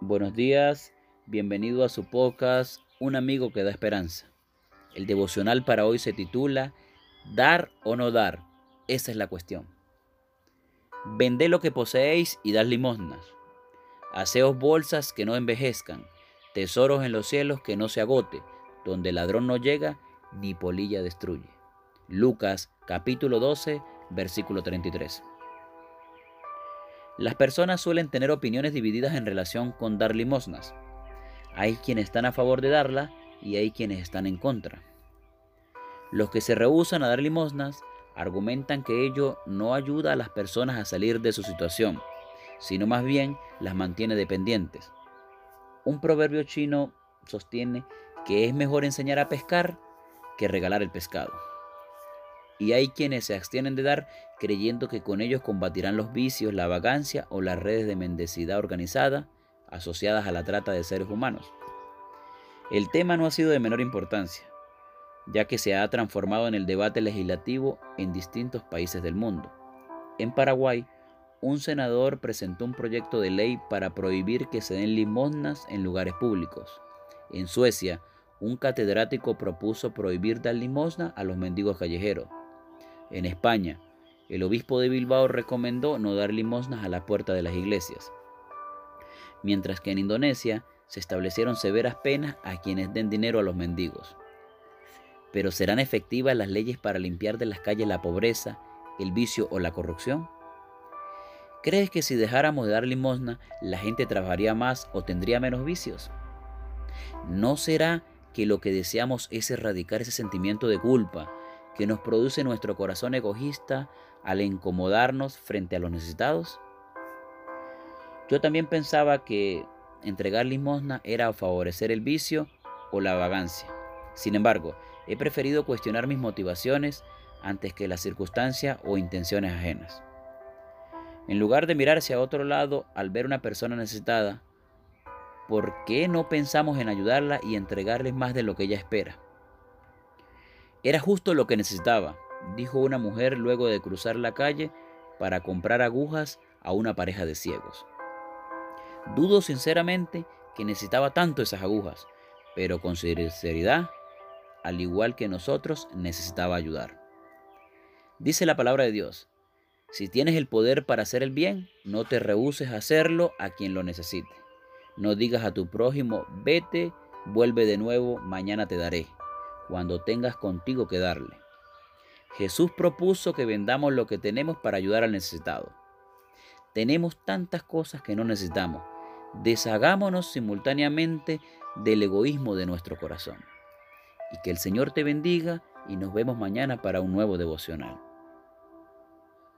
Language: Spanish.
Buenos días, bienvenido a su podcast Un amigo que da esperanza. El devocional para hoy se titula Dar o no dar, esa es la cuestión. Vended lo que poseéis y dad limosnas. Haceos bolsas que no envejezcan, tesoros en los cielos que no se agote, donde el ladrón no llega ni polilla destruye. Lucas capítulo 12, versículo 33. Las personas suelen tener opiniones divididas en relación con dar limosnas. Hay quienes están a favor de darla y hay quienes están en contra. Los que se rehusan a dar limosnas argumentan que ello no ayuda a las personas a salir de su situación, sino más bien las mantiene dependientes. Un proverbio chino sostiene que es mejor enseñar a pescar que regalar el pescado y hay quienes se abstienen de dar creyendo que con ellos combatirán los vicios, la vagancia o las redes de mendicidad organizada asociadas a la trata de seres humanos. El tema no ha sido de menor importancia, ya que se ha transformado en el debate legislativo en distintos países del mundo. En Paraguay, un senador presentó un proyecto de ley para prohibir que se den limosnas en lugares públicos. En Suecia, un catedrático propuso prohibir dar limosna a los mendigos callejeros. En España, el obispo de Bilbao recomendó no dar limosnas a la puerta de las iglesias, mientras que en Indonesia se establecieron severas penas a quienes den dinero a los mendigos. Pero ¿serán efectivas las leyes para limpiar de las calles la pobreza, el vicio o la corrupción? ¿Crees que si dejáramos de dar limosna, la gente trabajaría más o tendría menos vicios? ¿No será que lo que deseamos es erradicar ese sentimiento de culpa, que nos produce nuestro corazón egoísta al incomodarnos frente a los necesitados? Yo también pensaba que entregar limosna era favorecer el vicio o la vagancia. Sin embargo, he preferido cuestionar mis motivaciones antes que las circunstancias o intenciones ajenas. En lugar de mirar hacia otro lado al ver una persona necesitada, ¿por qué no pensamos en ayudarla y entregarle más de lo que ella espera? Era justo lo que necesitaba, dijo una mujer luego de cruzar la calle para comprar agujas a una pareja de ciegos. Dudo sinceramente que necesitaba tanto esas agujas, pero con sinceridad, al igual que nosotros, necesitaba ayudar. Dice la palabra de Dios, si tienes el poder para hacer el bien, no te rehuses a hacerlo a quien lo necesite. No digas a tu prójimo, vete, vuelve de nuevo, mañana te daré cuando tengas contigo que darle. Jesús propuso que vendamos lo que tenemos para ayudar al necesitado. Tenemos tantas cosas que no necesitamos. Deshagámonos simultáneamente del egoísmo de nuestro corazón. Y que el Señor te bendiga y nos vemos mañana para un nuevo devocional.